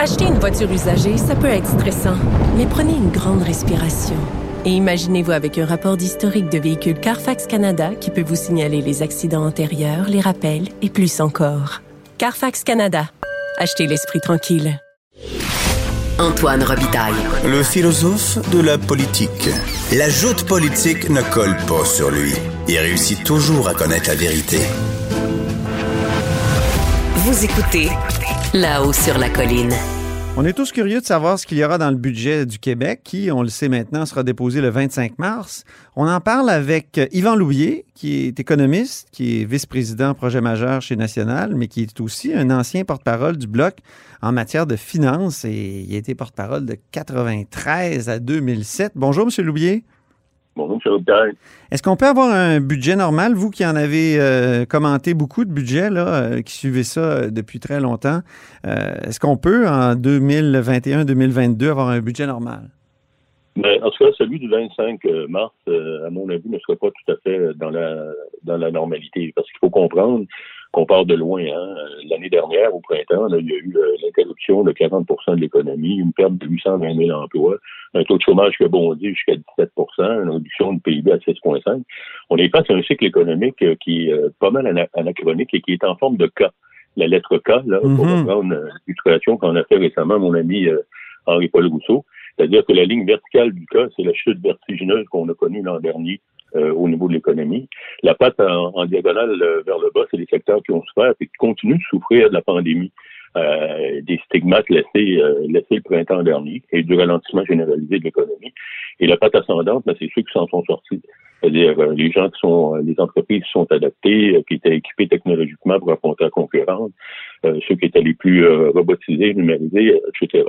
Acheter une voiture usagée, ça peut être stressant, mais prenez une grande respiration. Et imaginez-vous avec un rapport d'historique de véhicule Carfax Canada qui peut vous signaler les accidents antérieurs, les rappels et plus encore. Carfax Canada. Achetez l'esprit tranquille. Antoine Robitaille. Le philosophe de la politique. La joute politique ne colle pas sur lui. Il réussit toujours à connaître la vérité. Vous écoutez là-haut sur la colline. On est tous curieux de savoir ce qu'il y aura dans le budget du Québec, qui, on le sait maintenant, sera déposé le 25 mars. On en parle avec Yvan Louvier, qui est économiste, qui est vice-président projet majeur chez National, mais qui est aussi un ancien porte-parole du Bloc en matière de finances et il a été porte-parole de 93 à 2007. Bonjour, M. Louvier. Bonjour, M. Est-ce qu'on peut avoir un budget normal, vous qui en avez euh, commenté beaucoup de budgets, là, euh, qui suivez ça euh, depuis très longtemps, est-ce qu'on peut, en 2021-2022, avoir un budget normal? Mais, ben, en tout cas, celui du 25 mars, à mon avis, ne sera pas tout à fait dans la, dans la normalité, parce qu'il faut comprendre qu'on part de loin. Hein. L'année dernière, au printemps, il y a eu l'interruption de 40% de l'économie, une perte de 820 000 emplois, un taux de chômage qui a bondi jusqu'à 17 une réduction du PIB à 6,5 On est face à un cycle économique euh, qui est euh, pas mal anachronique et qui est en forme de cas. La lettre K, là, pour mm-hmm. reprendre euh, l'illustration qu'on a fait récemment, mon ami Henri-Paul Rousseau, c'est-à-dire que la ligne verticale du cas, c'est la chute vertigineuse qu'on a connue l'an dernier euh, au niveau de l'économie. La patte en, diagonale euh, vers le bas, c'est les secteurs qui ont souffert et qui continuent de souffrir de la pandémie. Euh, des stigmates laissés, laissés le printemps dernier et du ralentissement généralisé de l'économie. Et la patte ascendante, ben, c'est ceux qui s'en sont sortis. C'est-à-dire euh, les gens qui sont, euh, les entreprises qui sont adaptées, euh, qui étaient équipées technologiquement pour affronter la concurrence, ceux qui étaient les plus robotisés, numérisés, etc.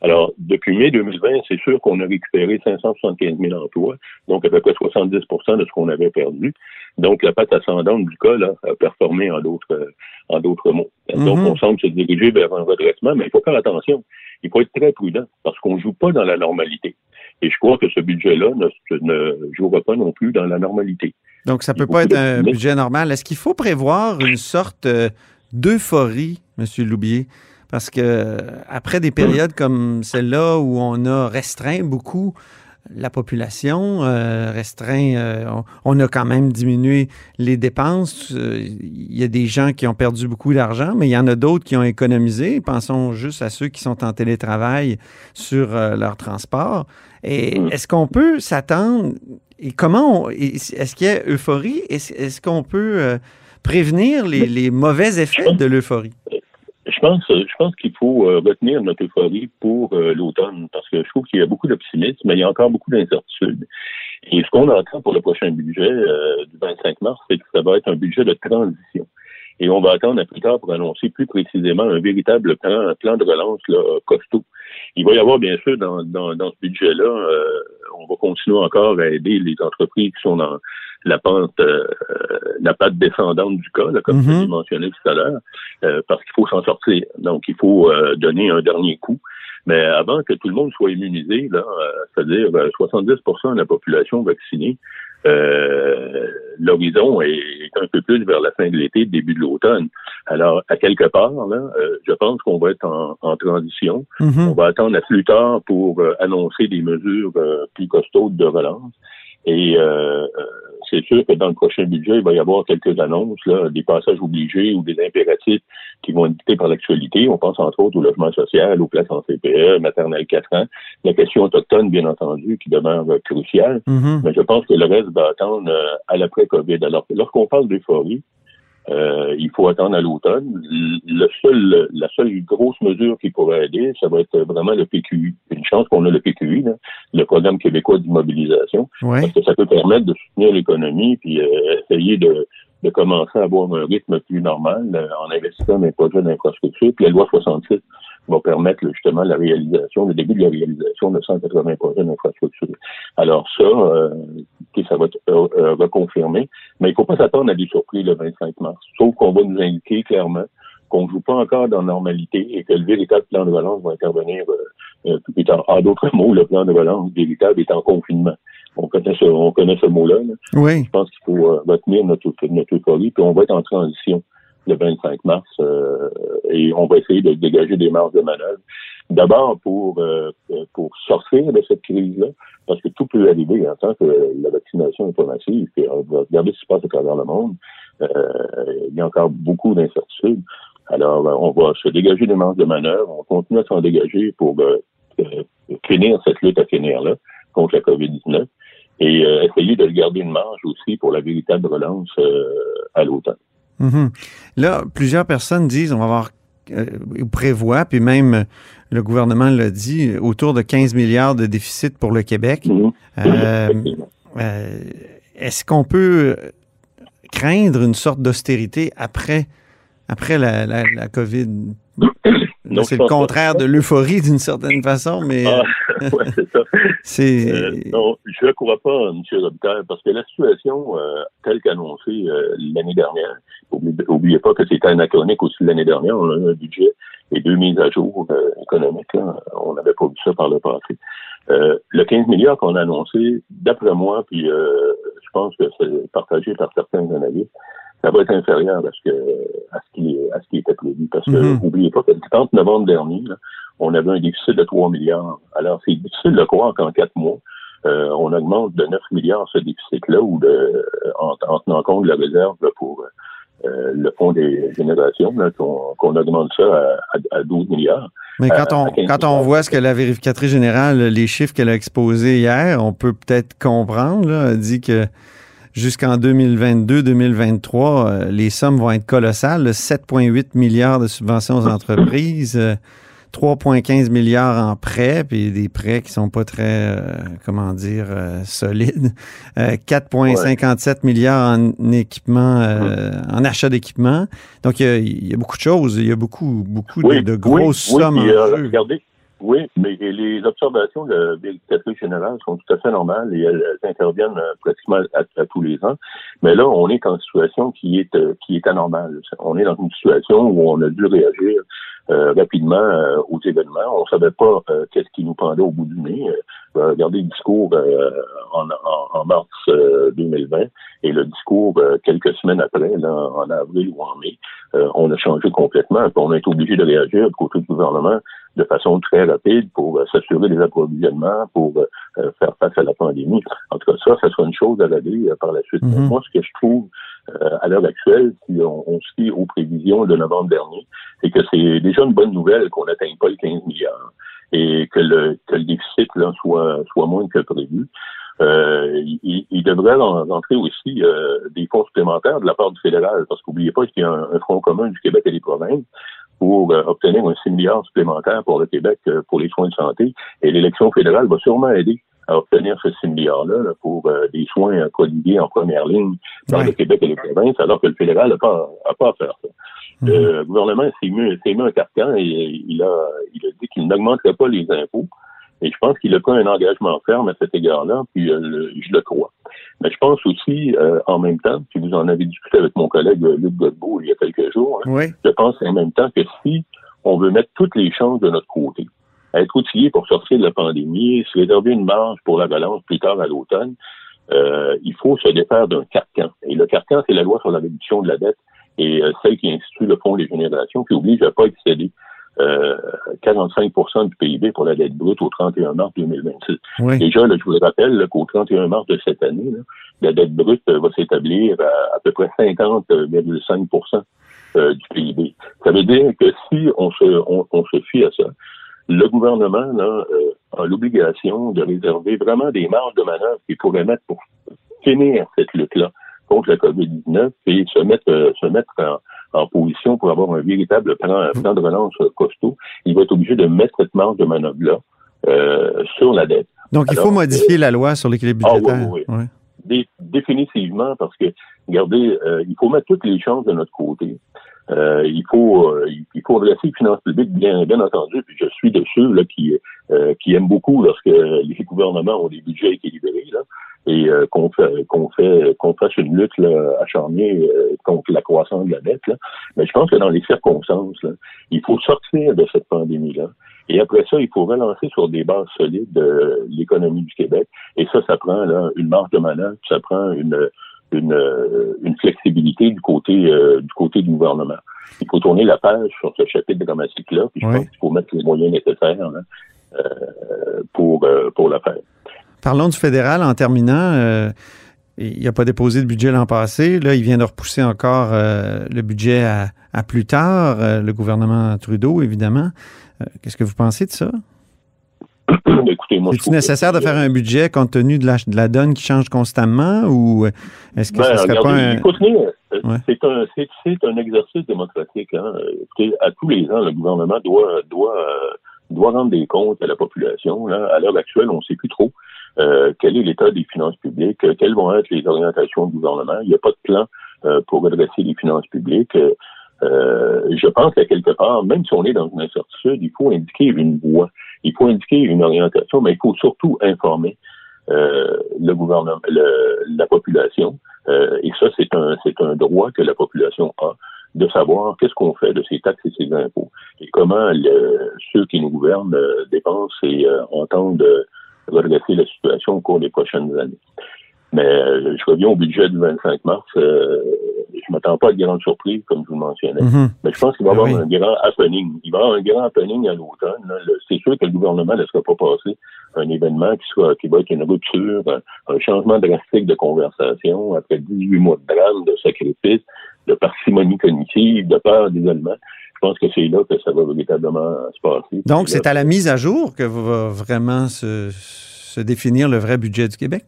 Alors, depuis mai 2020, c'est sûr qu'on a récupéré 575 000 emplois, donc à peu près 70% de ce qu'on avait perdu. Donc, la patte ascendante du cas là, a performé en d'autres en d'autres mots. Donc, mm-hmm. on semble se diriger vers un redressement, mais il faut faire attention. Il faut être très prudent parce qu'on joue pas dans la normalité. Et je crois que ce budget-là ne, jouera pas non plus dans la normalité. Donc, ça ne peut pas être un budget normal. Est-ce qu'il faut prévoir une sorte euh, d'euphorie, M. Loubier? Parce que après des périodes comme celle-là où on a restreint beaucoup la population euh, restreint. Euh, on, a quand même diminué les dépenses. Il y a des gens qui ont perdu beaucoup d'argent, mais il y en a d'autres qui ont économisé. Pensons juste à ceux qui sont en télétravail sur leur transport. Et mm. est-ce qu'on peut s'attendre et comment est-ce qu'il y a euphorie? Est-ce, qu'on peut euh, prévenir les, mauvais effets de l'euphorie? Je pense, je pense qu'il faut euh, retenir notre euphorie pour euh, l'automne parce que je trouve qu'il y a beaucoup d'optimisme, mais il y a encore beaucoup d'incertitudes. Et ce qu'on entend pour le prochain budget du 25 mars, c'est que ça va être un budget de transition. Et on va attendre à plus tard pour annoncer plus précisément un véritable plan, un plan de relance là, costaud. Il va y avoir, bien sûr, dans, dans, dans ce budget-là, euh, on va continuer encore à aider les entreprises qui sont dans la pente, euh, la patte descendante du cas, là, comme je l'ai mhm. mentionné tout à l'heure, euh, parce qu'il faut s'en sortir. Donc, il faut donner un dernier coup. Mais avant que tout le monde soit immunisé, là, c'est-à-dire 70% de la population vaccinée, euh, l'horizon est un peu plus vers la fin de l'été, début de l'automne. Alors, à quelque part, là, euh, je pense qu'on va être en, transition. Mm-hmm. On va attendre à plus tard pour euh, annoncer des mesures plus costaudes de relance. Et c'est sûr que dans le prochain budget, il va y avoir quelques annonces, là, des passages obligés ou des impératifs qui vont être dictés par l'actualité. On pense entre autres au logement social, aux places en CPE, maternelle 4 ans, la question autochtone, bien entendu, qui demeure cruciale. Mm-hmm. Mais je pense que le reste va attendre euh, à l'après-COVID. Alors, lorsqu'on parle d'euphorie, euh, il faut attendre à l'automne. Le seul, la seule grosse mesure qui pourrait aider, ça va être vraiment le PQI. Une chance qu'on a le PQI, le programme québécois d'immobilisation, parce que ça peut permettre de soutenir l'économie puis euh, essayer de, de commencer à avoir un rythme plus normal euh, en investissant dans les projets d'infrastructure. Puis la loi 66 va permettre justement la réalisation, le début de la réalisation de 180 projets d'infrastructure. Alors ça, euh, ça va être euh, euh, reconfirmé, mais il ne faut pas s'attendre à des surprises le 25 mars, sauf qu'on va nous indiquer clairement qu'on ne joue pas encore dans la normalité et que le véritable plan de relance va intervenir tout plus tard. En d'autres mots, le plan de relance véritable est en confinement. On connaît ce, on connaît ce mot-là. Oui. Je pense qu'il faut retenir notre, notre euphorie, puis on va être en transition le 25 mars et on va essayer de dégager des marges de manœuvre. D'abord pour pour sortir de cette crise-là, parce que tout peut arriver en tant que la vaccination est pas massive. Et on ce qui se passe à travers le monde. il y a encore beaucoup d'incertitudes. Alors, on va se dégager des marges de manœuvre, on continue à s'en dégager pour finir cette lutte à finir-là contre la COVID-19 et euh, essayer de garder une marge aussi pour la véritable relance euh, à l'automne. Mhm. Là, plusieurs personnes disent on va avoir euh, prévoit, puis même le gouvernement l'a dit, autour de 15 milliards de déficit pour le Québec. Mhm. Est-ce qu'on peut craindre une sorte d'austérité après, après la, la, la COVID? C'est le contraire de l'euphorie d'une certaine façon, mais. Ah, ouais, c'est ça. c'est... Euh, non, je ne crois pas, M. Robitaille, parce que la situation euh, telle qu'annoncée euh, l'année dernière, n'oubliez pas que c'était anachronique aussi l'année dernière, on a eu un budget et deux mises à jour économiques. On n'avait pas vu ça par le passé. le 15 milliards qu'on a annoncé, d'après moi, puis je pense que c'est partagé par certains analystes, ça va être inférieur à ce que à ce qui à ce qui était prévu. Parce que n'oubliez mhm. pas que le 30 novembre dernier, on avait un déficit de 3 milliards. Alors, c'est difficile de croire qu'en quatre mois, euh, on augmente de 9 milliards ce déficit-là ou de en, tenant compte de la réserve pour euh, le fonds des générations, qu'on augmente ça à, 12 milliards. Mais quand on, quand on voit ce que la vérificatrice générale, les chiffres qu'elle a exposés hier, on peut peut-être comprendre. Là, elle dit que jusqu'en 2022-2023, euh, les sommes vont être colossales. 7,8 milliards de subventions aux entreprises, 3,15 euh, milliards en prêts, puis des prêts qui sont pas très, euh, comment dire, solides. 4,57 milliards en équipement, en achat d'équipement. Donc, il y, a, beaucoup de choses. Il y a beaucoup, beaucoup de, grosses sommes en jeu. Oui, mais les observations de vérificatrice générale sont tout à fait normales et elles, interviennent euh, pratiquement à, tous les ans. Mais là, on est en situation qui est euh, qui est anormale. On est dans une situation où on a dû réagir euh, rapidement aux événements. On savait pas qu'est-ce qui nous pendait au bout du nez. regardez le discours en, en, mars 2020 et le discours quelques semaines après, là, en avril ou en mai, on a changé complètement. on a été obligé de réagir côté du gouvernement de façon très rapide pour euh, s'assurer des approvisionnements, pour euh, euh, faire face à la pandémie. En tout cas, ça, ça sera une chose à l'année par la suite. Mhm. Moi, ce que je trouve à l'heure actuelle, si on, on, se fie aux prévisions de novembre dernier, c'est que c'est déjà une bonne nouvelle qu'on n'atteigne pas les 15 milliards et que le, que le déficit là, soit, soit moins que prévu. Euh, il, il, devrait entrer aussi des fonds supplémentaires de la part du fédéral, parce qu'oubliez pas qu'il y a un, un, front commun du Québec et des provinces pour euh, obtenir un 6 milliards supplémentaire pour le Québec euh, pour les soins de santé. Et l'élection fédérale va sûrement aider à obtenir ce 6 milliards-là pour euh, des soins prodigués en première ligne dans le Québec et les provinces, alors que le fédéral n'a pas, a pas à faire ça. Mhm. Le gouvernement s'est mis, mis, un carcan et il a, il a dit qu'il n'augmenterait pas les impôts. Et je pense qu'il a pris un engagement ferme à cet égard-là, puis euh, je le crois. Mais je pense aussi, euh, en même temps, si vous en avez discuté avec mon collègue euh, Luc Godbout il y a quelques jours, hein, je pense en même temps que si on veut mettre toutes les chances de notre côté, être outillé pour sortir de la pandémie, se réserver une marge pour la balance plus tard à l'automne, il faut se défaire d'un carcan. Et le carcan, c'est la loi sur la réduction de la dette et celle qui institue le fonds des générations qui oblige à pas excéder 45% euh, du PIB pour la dette brute au 31 mars 2026. Déjà, je vous le rappelle qu'au 31 mars de cette année, la dette brute va s'établir à à peu près 50,5% euh, du PIB. Ça veut dire que si on se, on, se fie à ça, le gouvernement là, euh, a l'obligation de réserver vraiment des marges de manœuvre qu'il pourrait mettre pour finir cette lutte-là contre la COVID-19 et se mettre, se mettre en, en position pour avoir un véritable plan, plan de relance costaud, il va être obligé de mettre cette marge de manœuvre-là euh, sur la dette. Donc, il faut modifier la loi sur l'équilibre ah budgétaire. oui, oui, définitivement, parce que, regardez, euh, il faut mettre toutes les chances de notre côté. Euh, il faut euh, il faut adresser les finances publiques, bien, bien entendu, puis je suis de ceux là, qui, euh, qui aiment beaucoup lorsque les gouvernements ont des budgets équilibrés là, et qu'on fait qu'on fait qu'on fasse une lutte là, acharnée contre la croissance de la dette. Là. Mais je pense que dans les circonstances, là, il faut sortir de cette pandémie-là. Et après ça, il faut relancer sur des bases solides l'économie du Québec. Et ça, ça prend là, une marge de manœuvre, ça prend une une, une flexibilité du côté du côté du gouvernement. Il faut tourner la page sur ce chapitre dramatique-là, puis je pense qu'il faut mettre les moyens nécessaires hein, pour, pour le faire. Parlons du fédéral en terminant. il n'a pas déposé de budget l'an passé. Là, il vient de repousser encore le budget à, plus tard, le gouvernement Trudeau, évidemment. Qu'est-ce que vous pensez de ça? Est-ce nécessaire de faire un budget compte tenu de la, de la donne qui change constamment ou est-ce que ben, serait pas un... C'est un, un, exercice démocratique. Hein. à tous les ans, le gouvernement doit, doit, doit rendre des comptes à la population. À l'heure actuelle, on ne sait plus trop euh, quel est l'état des finances publiques, quelles vont être les orientations du gouvernement? Il n'y a pas de plan euh, pour redresser les finances publiques. Euh, je pense qu'à quelque part, même si on est dans une incertitude, il faut indiquer une voie, il faut indiquer une orientation, mais il faut surtout informer euh, le gouvernement, la population. Euh, et ça, c'est un, c'est un droit que la population a de savoir qu'est-ce qu'on fait de ces taxes et ces impôts et comment ceux qui nous gouvernent dépensent et entendent redresser la situation au cours des prochaines années. Mais je reviens au budget du 25 mars je m'attends pas à de grandes surprises, comme je vous le mentionnais. Mhm. Mais je pense qu'il va y avoir un grand happening. Il va y avoir un grand happening à l'automne. C'est sûr que le gouvernement ne laissera pas passer un événement qui soit qui va être une rupture, un, changement drastique de conversation après 18 mois de drame, de sacrifice, de parcimonie cognitive, de peur d'isolement. Je pense que c'est là que ça va véritablement se passer. Donc, c'est à la mise à jour que va vraiment se définir le vrai budget du Québec?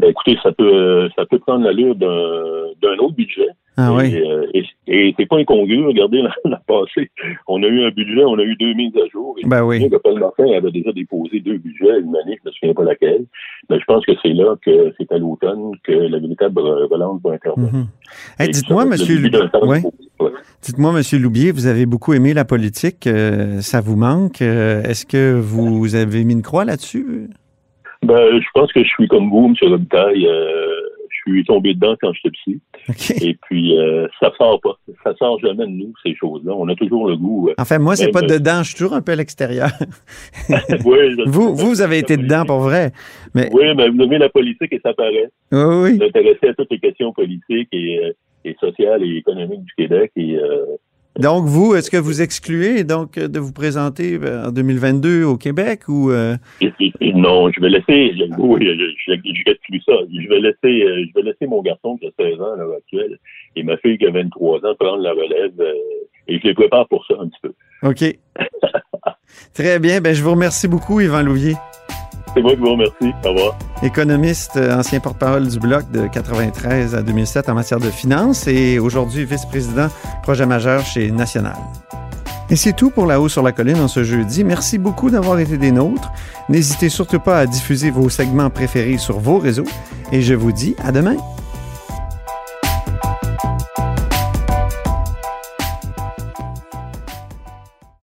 Ben, écoutez, ça peut ça peut prendre l'allure d'un autre budget. Ah oui. Euh, et, c'est pas incongru. Regardez l'an passé, on a eu un budget, on a eu deux mises à jour. Et ben oui. Paul Martin avait déjà déposé deux budgets, une année, je ne me souviens pas laquelle. Mais je pense que c'est là que c'est à l'automne que la véritable relance va intervenir. Mm-hmm. Dites-moi, Monsieur ouais. Dites-moi, Monsieur Loubier, vous avez beaucoup aimé la politique. Euh, ça vous manque. Euh, est-ce que vous avez mis une croix là-dessus? Ben, je pense que je suis comme vous, M. Robitaille. Euh, je suis tombé dedans quand j'étais psy. Et puis, euh, ça sort pas. Ça sort jamais de nous, ces choses-là. On a toujours le goût. Euh, enfin, moi, c'est pas dedans. Je suis toujours un peu à l'extérieur. oui, vous, vous avez été dedans pour vrai. Mais... Oui, mais vous avez la politique et ça paraît. Oui, oui. Vous intéressez à toutes les questions politiques et, euh, et sociales et économiques du Québec. Et, euh, donc, vous, est-ce que vous excluez donc de vous présenter euh, en 2022 au Québec ou euh? Non, je vais laisser. Oui, je, je, ça. Je vais laisser, euh, je vais laisser mon garçon qui a 16 ans à l'heure actuelle et ma fille qui a 23 ans prendre la relève et je les prépare pour ça un petit peu. OK. Très bien. Ben, je vous remercie beaucoup, Yvan Louvier. C'est moi qui vous remercie. Au revoir. Économiste, euh, ancien porte-parole du Bloc de 93 à 2007 en matière de finances et aujourd'hui vice-président projet majeur chez National. Et c'est tout pour La Haut sur la Colline en ce jeudi. Merci beaucoup d'avoir été des nôtres. N'hésitez surtout pas à diffuser vos segments préférés sur vos réseaux et je vous dis à demain.